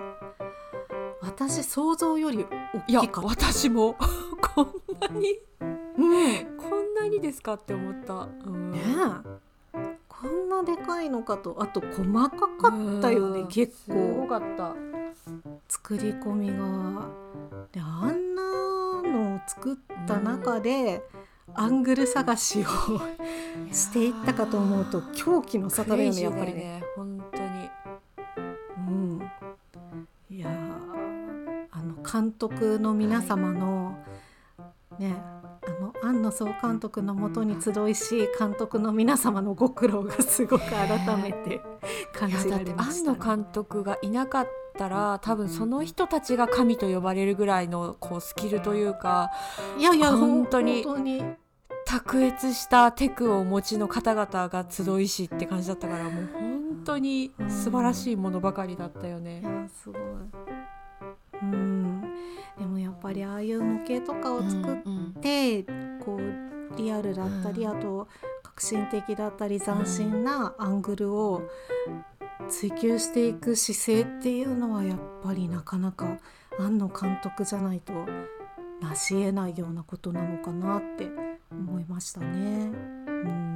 S1: 私想像より
S3: いや
S1: 大きかった。
S3: 私も こんなに
S1: うん
S3: こんなにですかって思った。うん
S1: ねえこんなでかいのかとあと細かかったよね
S3: うん
S1: 結
S3: すご
S1: 構
S3: かった。
S1: 作り込みが。であんなのを作った中で、アングル探しをしていったかと思うと狂気の沙汰だよねやっぱりね。
S3: ね。本当に。
S1: うん、いやーあの監督の皆様の、ねあの庵野総監督のもとに集いし監督の皆様のご苦労がすごく改めて感じられました、
S3: 庵野監督がいなかったら多分その人たちが神と呼ばれるぐらいのこうスキルというか
S1: いやいや
S3: 本当に
S1: 本当に。
S3: 卓越したテクをお持ちの方々が集いしって感じだったからもう本当に素晴らしいものばかりだったよ
S1: い
S3: ね。
S1: やすごい。うんでもやっぱりああいう模型とかを作っ
S3: うんうん
S1: てこうリアルだったり、
S3: うん
S1: あと革新的だったり斬新なアングルを追求していく姿勢っていうのはやっぱりなかなか庵野監督じゃないと成し得ないようなことなのかなって思いましたね。うん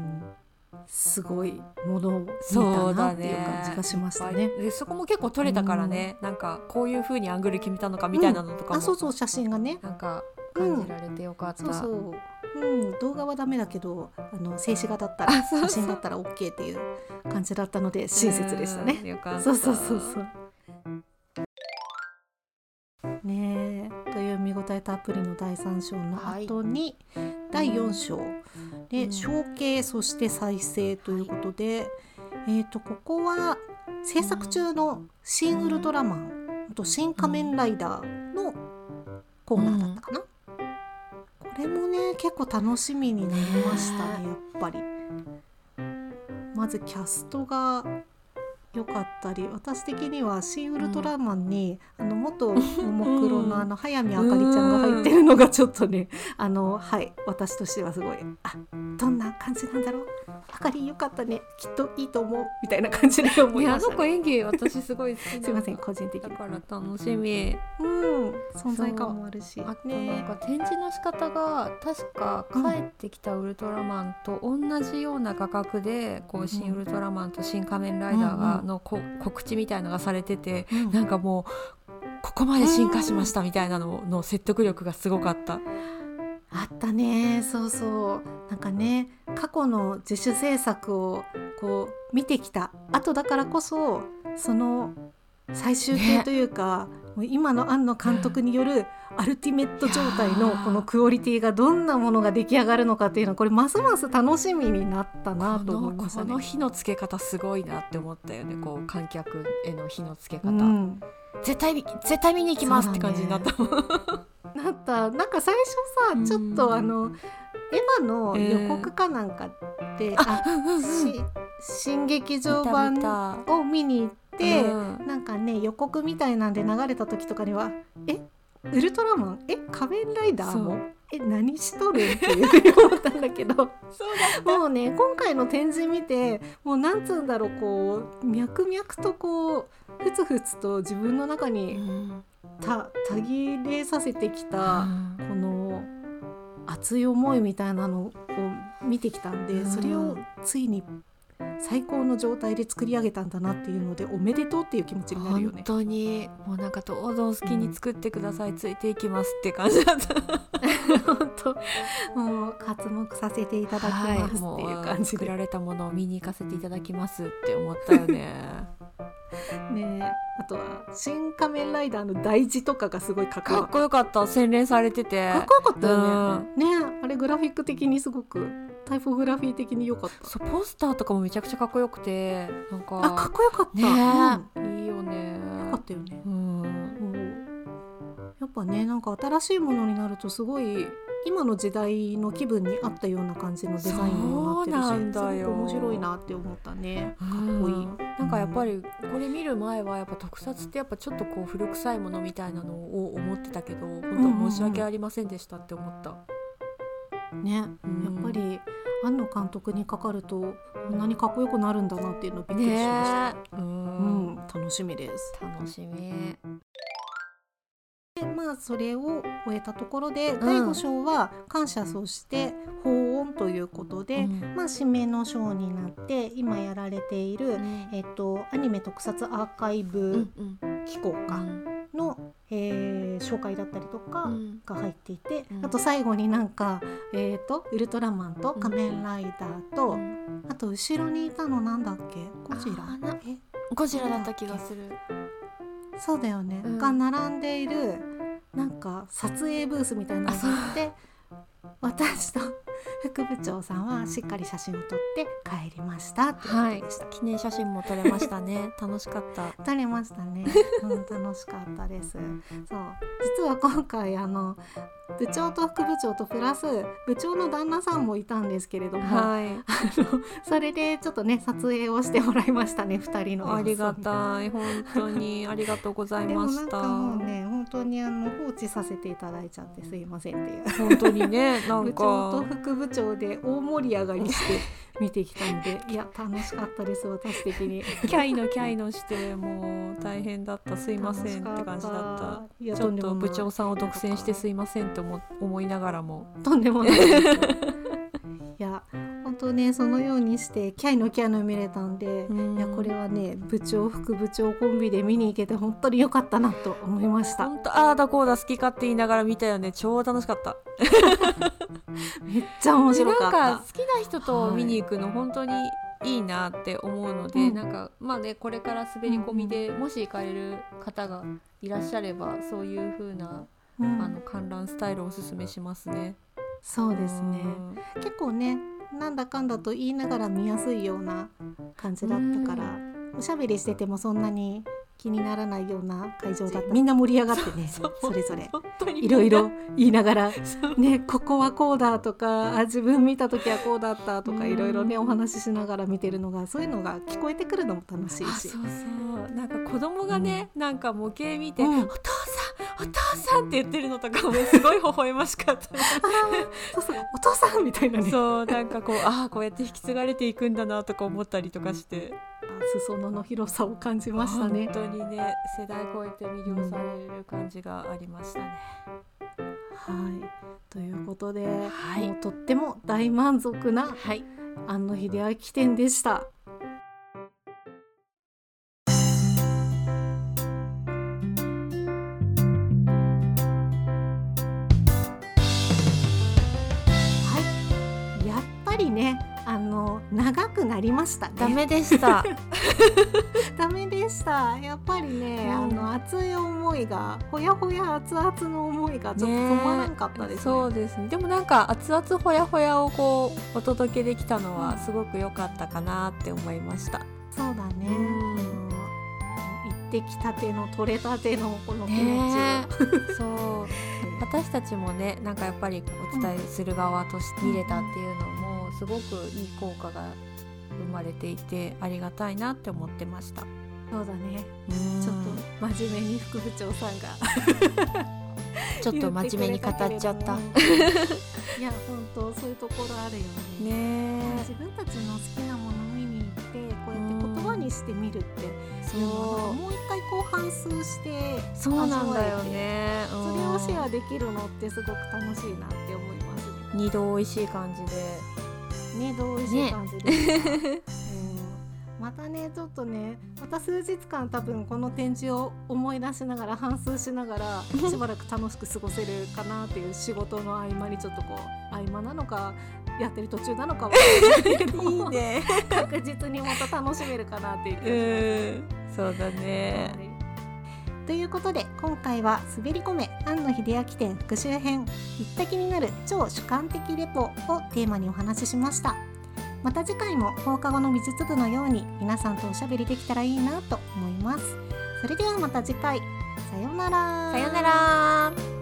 S1: すごいものを見たなっていう感じがしましたね。
S3: でそこも結構撮れたからね、なんかこういう風にアングル決めたのかみたいなのとかも、
S1: あそうそう写真がね
S3: なんか感じられてよかった。
S1: そうそううん、動画はダメだけどあの静止画だったら写真だったら OK っていう感じだったので親切でしたね。
S3: うん。よかった。
S1: そうそうそうそう。ね見応えたっぷりの第3章の後に、第4章で、
S3: うん
S1: 承継そして再生ということで、えー、とここは制作中の「新ウルトラマン」あと「新仮面ライダー」のコーナーだったかな。これもね結構楽しみになりましたねやっぱり。まずキャストが良かったり私的には「シン・ウルトラマンに」あの元ももクロのあの早見あかりちゃんが入ってるのがちょっとねあのはい私としてはすごいあどんな感じなんだろうあかりよかったねきっといいと思うみたいな感じで思い
S3: いやあ
S1: ました、ね。
S3: の子演技私すごい好き
S1: すいません個人的に
S3: だから楽しみ。
S1: うん存在感もあるし
S3: あとなんか展示の仕方が確か帰ってきたウルトラマンと同じような画角でこう新ウルトラマンと新仮面ライダーがのこ告知みたいのがされてて
S1: うん
S3: なんかもうここまで進化しましたみたいなのの説得力がすごかった。
S1: あったね。そうそう。なんかね過去の自主制作をこう見てきた。後だからこそその最終形
S3: ね。
S1: というか、もう今の庵野監督によるアルティメット状態のこのクオリティがどんなものが出来上がるのかっていうのはこれますます楽しみになったな
S3: こと
S1: 思い
S3: の
S1: ましたね。
S3: この火のつけ方すごいなって思ったよね。こう観客への火のつけ方、
S1: うん、
S3: 絶対見絶対見に行きますって感じになった
S1: なった。なんか最初さちょっとあのエヴァの予告かなんかで、あし新劇場版を見に行って、
S3: うん。
S1: なんかね予告みたいなんで流れた時とかには「えウルトラマン？え仮面ライダーも？え何しとる?」っていうふうに思ったんだけど。もうね今回の展示見てもうなんつうんだろうこう脈々とこうふつふつと自分の中に
S3: うん
S1: たたぎれさせてきたこの熱い思いみたいなのを見てきたんで、
S3: うん。
S1: それをついに最高の状態で作り上げたんだなっていうのでおめでとうっていう気持ちになるよね。
S3: 本当にもうなんかどうぞお好きに作ってください、ついていきますって感じだった。
S1: 本当もう活目させていただきますっていう感じで、
S3: 作られたものを見に行かせていただきますって思ったよね
S1: ねあとは「新仮面ライダー」の大事とかがすごいかっこよかっ
S3: かっこよかった。洗練されてて。
S1: たかっこよかったよね。ねあれグラフィック的にすごくタイポグラフィー的に良かった。
S3: そうポスターとかもめちゃくちゃかっこよくてなんか。
S1: あかっこよかった。
S3: ね
S1: うん。
S3: いいよね。
S1: よかったよね。
S3: うん。
S1: やっぱねなんか新しいものになるとすごい今の時代の気分に合ったような感じのデザインにもなってるしすごく面白いなって思ったね。かっこいい、
S3: うんなんかやっぱりこれ見る前はやっぱ特撮ってやっぱちょっとこう古臭いものみたいなのを思ってたけど本当申し訳ありませんでしたって思った、
S1: ね、
S3: うん。
S1: やっぱり庵野監督にかかるとこんなにかっこよくなるんだなっていうのびっくりしました、
S3: ね。う
S1: うんん、楽しみです。
S3: 楽しみ
S1: でまあそれを終えたところで、第5章は感謝そして法音ということで、
S3: うん。
S1: まあ締めの章になって今やられている、えっと、アニメ特撮アーカイ
S3: う
S1: ブ
S3: んうん。
S1: 機構かの、えー紹介だったりとか
S3: うん。
S1: が入っていて、
S3: うん。
S1: あと最後になんか、えー、とウルトラマンと仮面ライダーと、
S3: うん。
S1: あと後ろにいたのなんだっけ？ゴジラ。
S3: ゴジラだった気がする
S1: そうだよね、
S3: うん。
S1: が並んでいるなんか撮影ブースみたいなのがあって私と副部長さんはしっかり写真を撮って帰りましたってことでした。
S3: 記念写真も撮れましたね。楽しかった。
S1: 撮れましたね、うん、楽しかったです。そう。実は今回あの部長と副部長とプラス部長の旦那さんもいたんですけれども、
S3: はい。
S1: あのそれでちょっとね撮影をしてもらいましたね2人の。
S3: ありがたい。本当に。ありがとうござい
S1: でも
S3: ました。
S1: なんかもうね本当にあの放置させていただいちゃってすいませんっていう。
S3: 本当にねなん
S1: 部長と
S3: か
S1: 副部長で大盛り上がりして 見てきたんでいや楽しかったです私的に。
S3: キャイのキャイのしてもう大変だった。すいませんって感じだった。
S1: いや
S3: ちょっと部長
S1: ん
S3: さんを独占してすいませんって思思いながらも。
S1: とんでもない いや本当ねそのようにしてキャイのキャイの見れたんで
S3: うん。
S1: いやこれはね部長副部長コンビで見に行けて本当に良かったなと思いました。
S3: 本当ああだこうだ好き勝手言いながら見たよね。超楽しかった。
S1: めっちゃ面白かった。
S3: なんか好きな人と見に行くの本当にいいなって思うので、
S1: うん。
S3: なんかまあねこれから滑り込みで、もし行かれる方がいらっしゃればそういう風な、
S1: うん。
S3: あの観覧スタイルをおすすめしますね。
S1: そうですね。
S3: うん。
S1: 結構ねなんだかんだと言いながら見やすいような感じだったからおしゃべりしててもそんなに気にならないような会場だった。みんな盛り上がってね
S3: そ
S1: れぞれ。いろいろ言いながらねここはこうだとかあ自分見た時はこうだったとか
S3: うん。
S1: いろいろねお話ししながら見てるのがそういうのが聞こえてくるのも楽しいし。
S3: あそうそう。なんか子供がね、なんか模型見て、
S1: うん。
S3: お父お父さんって言ってるのとかもすごい微笑ましかった。
S1: そうそうお父さんみたいなね
S3: そうなんかこうああこうやって引き継がれていくんだなとか思ったりとかして
S1: 裾野の広さを感じましたね
S3: 本当にね世代超えて魅了される感じがありましたね。
S1: はいということで、
S3: はい
S1: もうとっても大満足な
S3: はい
S1: 庵野秀明展でした。ね、あの長くなりましたね。
S3: ダメでした。
S1: ダメでした。やっぱりね、
S3: うん
S1: あの熱い思いが、ほやほや熱々の思いがちょっと止まらんかったですね。
S3: そうですね。でもなんか熱々ほやほやをこうお届けできたのはすごく良かったかなって思いました。
S1: そうだね。
S3: うん
S1: ってきたての取れたてのこの気持ち
S3: そう私たちもねなんかやっぱりお伝えする側として見れたっていうのもすごくいい効果が生まれていてありがたいなって思ってました。
S1: そうだね。
S3: うん
S1: ちょっと真面目に副部長さんが
S3: ちょっと真面目に語っちゃった。
S1: いや本当そういうところあるよね。
S3: ね
S1: 自分たちの好きなもの見に行ってこうやって言葉にしてみるって
S3: そ
S1: いうもう一回こう反芻して
S3: そうなんだよね。
S1: それをシェア
S3: うん
S1: できるのってすごく楽しいなって思いますね。
S3: 二度美味しい感じで。
S1: ねどう美味しい感じですか、うんまたねちょっとねまた数日間多分この展示を思い出しながら反芻しながらしばらく楽しく過ごせるかなっていう仕事の合間にちょっとこう合間なのかやってる途中なのかはいけれども
S3: ね。
S1: 確実にまた楽しめるかなっていう気がします。
S3: うん。そうだね。
S1: ということで今回は「滑り込め庵野秀明展復習編行った気になる超主観的レポ」をテーマにお話ししました。また次回も放課後の美術部のように皆さんとおしゃべりできたらいいなと思います。それではまた次回。さようなら。
S2: さよなら。